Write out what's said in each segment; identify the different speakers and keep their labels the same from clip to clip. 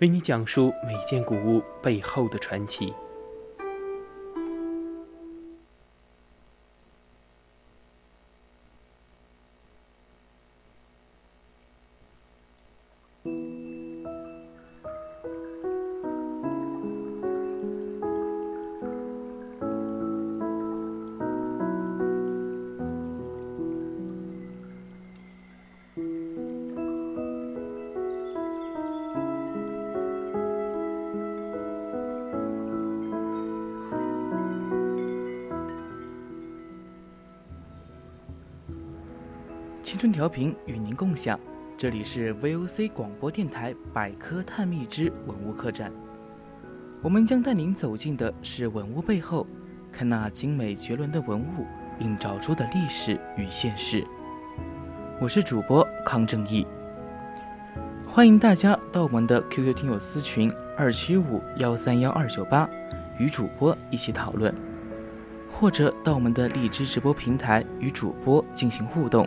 Speaker 1: 为你讲述每件古物背后的传奇。
Speaker 2: 调频与您共享，这里是 VOC 广播电台百科探秘之文物客栈。我们将带您走进的是文物背后，看那精美绝伦的文物映照出的历史与现实。我是主播康正义，欢迎大家到我们的 QQ 听友私群二七五幺三幺二九八与主播一起讨论，或者到我们的荔枝直播平台与主播进行互动。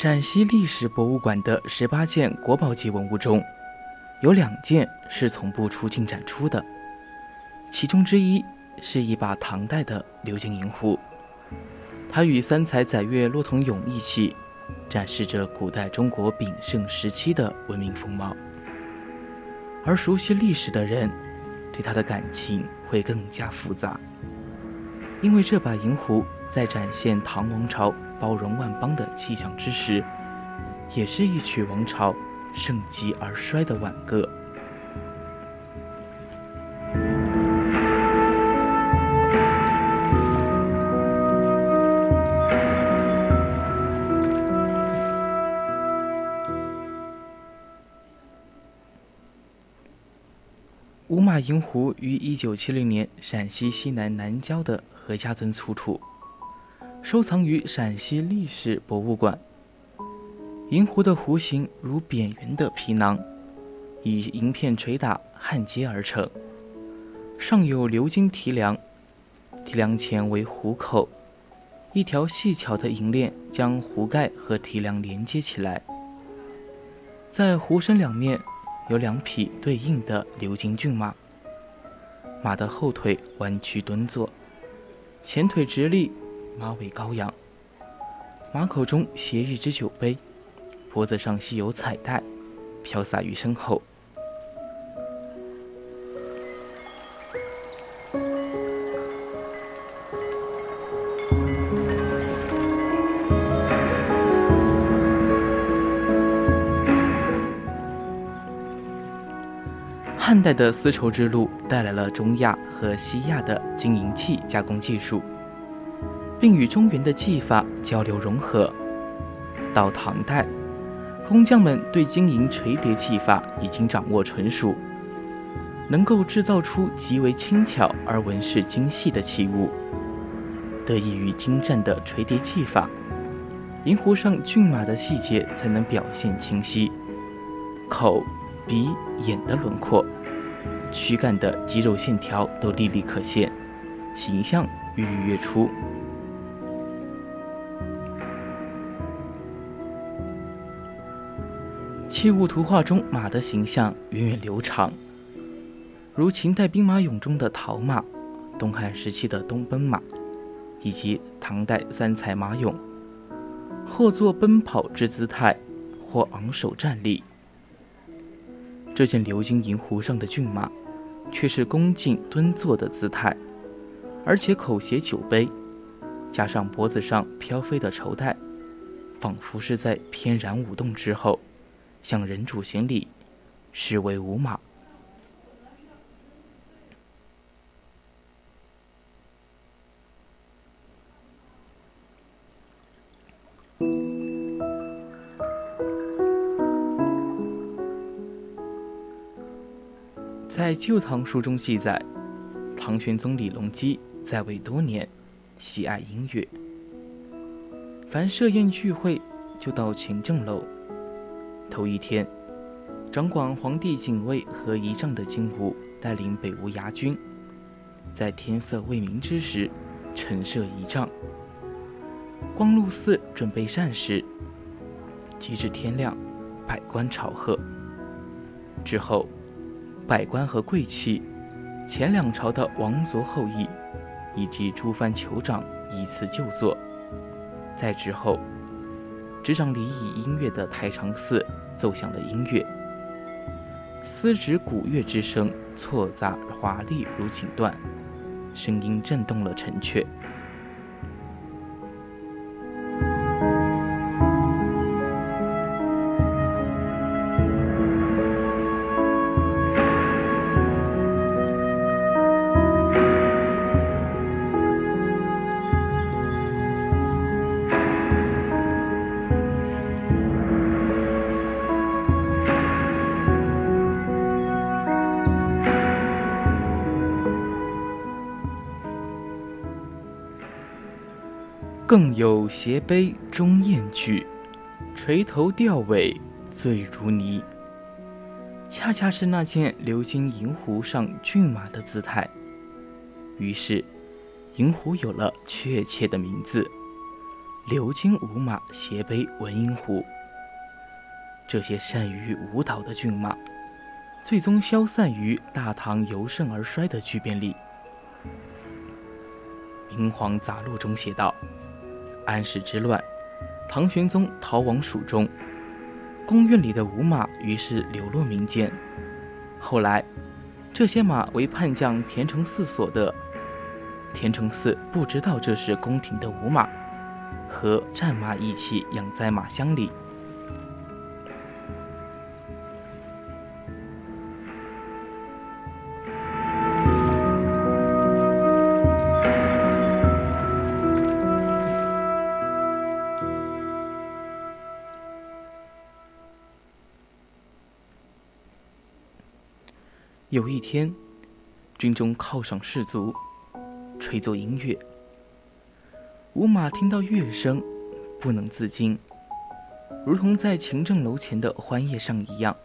Speaker 2: 陕西历史博物馆的十八件国宝级文物中，有两件是从不出境展出的，其中之一是一把唐代的鎏金银壶，它与三彩载月骆铜俑一起，展示着古代中国鼎盛时期的文明风貌。而熟悉历史的人，对它的感情会更加复杂，因为这把银壶在展现唐王朝。包容万邦的气象之时，也是一曲王朝盛极而衰的挽歌。五马银壶于一九七零年陕西西南南郊的何家村出土。收藏于陕西历史博物馆。银壶的壶形如扁圆的皮囊，以银片捶打焊接而成，上有鎏金提梁，提梁前为壶口，一条细巧的银链将壶盖和提梁连接起来。在壶身两面有两匹对应的鎏金骏马，马的后腿弯曲蹲坐，前腿直立。马尾高扬，马口中携一只酒杯，脖子上系有彩带，飘洒于身后。汉代的丝绸之路带来了中亚和西亚的金银器加工技术。并与中原的技法交流融合。到唐代，工匠们对金银锤叠技法已经掌握纯熟，能够制造出极为轻巧而纹饰精细的器物。得益于精湛的锤叠技法，银壶上骏马的细节才能表现清晰，口、鼻、眼的轮廓，躯干的肌肉线条都历历可现，形象愈愈跃出。器物图画中马的形象源远流长，如秦代兵马俑中的陶马，东汉时期的东奔马，以及唐代三彩马俑，或作奔跑之姿态，或昂首站立。这件鎏金银壶上的骏马，却是恭敬蹲坐的姿态，而且口携酒杯，加上脖子上飘飞的绸带，仿佛是在翩然舞动之后。向人主行礼，实为无马。在《旧唐书》中记载，唐玄宗李隆基在位多年，喜爱音乐，凡设宴聚会，就到勤政楼。头一天，掌管皇帝警卫和仪仗的金吾带领北吴牙军，在天色未明之时，陈设仪仗。光禄寺准备膳食，及至天亮，百官朝贺。之后，百官和贵戚、前两朝的王族后裔，以及诸藩酋长依次就座。在之后。执掌礼仪音乐的太常寺奏响了音乐，丝指鼓乐之声错杂华丽如锦缎，声音震动了城阙。更有斜杯中宴句，垂头吊尾醉如泥。恰恰是那件鎏金银壶上骏马的姿态。于是，银壶有了确切的名字——鎏金舞马斜背文银壶。这些善于舞蹈的骏马，最终消散于大唐由盛而衰的巨变里。《明皇杂录》中写道。安史之乱，唐玄宗逃亡蜀中，宫院里的五马于是流落民间。后来，这些马为叛将田承嗣所得，田承嗣不知道这是宫廷的五马，和战马一起养在马箱里。有一天，军中犒赏士卒，吹奏音乐。五马听到乐声，不能自禁，如同在勤政楼前的欢宴上一样，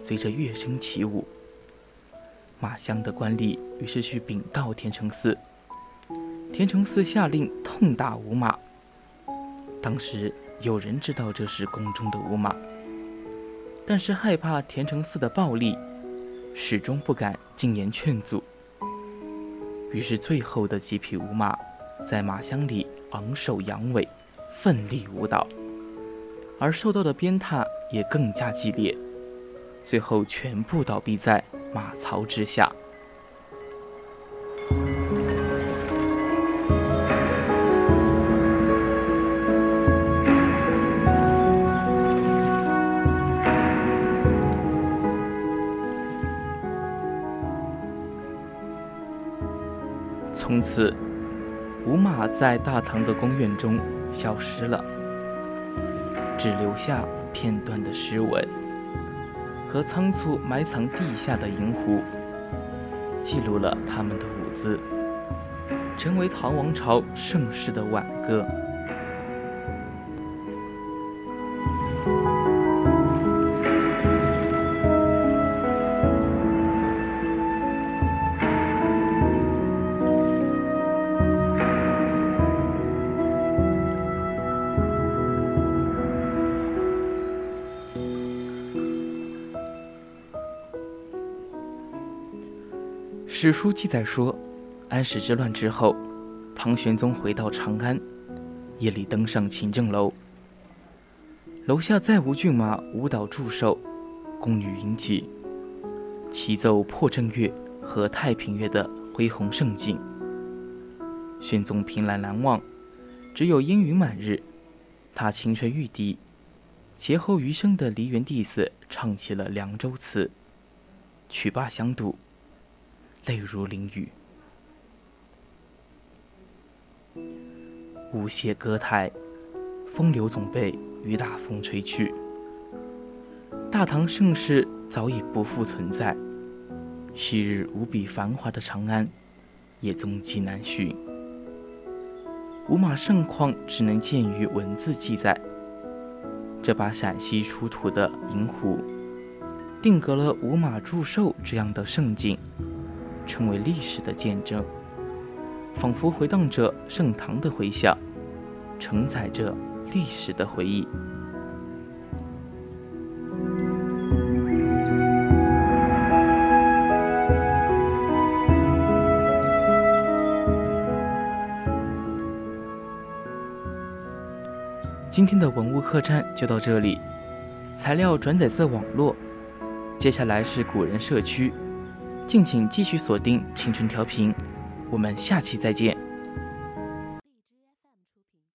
Speaker 2: 随着乐声起舞。马乡的官吏于是去禀告田承嗣，田承嗣下令痛打五马。当时有人知道这是宫中的五马，但是害怕田承嗣的暴力。始终不敢进言劝阻，于是最后的几匹舞马在马箱里昂首扬尾，奋力舞蹈，而受到的鞭挞也更加激烈，最后全部倒闭在马槽之下。从此，五马在大唐的宫苑中消失了，只留下片段的诗文和仓促埋藏地下的银壶，记录了他们的舞姿，成为唐王朝盛世的挽歌。史书记载说，安史之乱之后，唐玄宗回到长安，夜里登上勤政楼，楼下再无骏马舞蹈祝寿，宫女云集，齐奏破阵乐和太平乐的恢宏盛景。玄宗凭栏难望，只有烟云满日。他轻吹玉笛，劫后余生的梨园弟子唱起了《凉州词》，曲罢香度，泪如淋雨。舞榭歌台，风流总被雨打风吹去。大唐盛世早已不复存在，昔日无比繁华的长安，也踪迹难寻。五马盛况只能见于文字记载。这把陕西出土的银壶，定格了五马祝寿这样的盛景，成为历史的见证，仿佛回荡着盛唐的回响，承载着历史的回忆。今天的文物客栈就到这里，材料转载自网络。接下来是古人社区，敬请继续锁定青春调频，我们下期再见。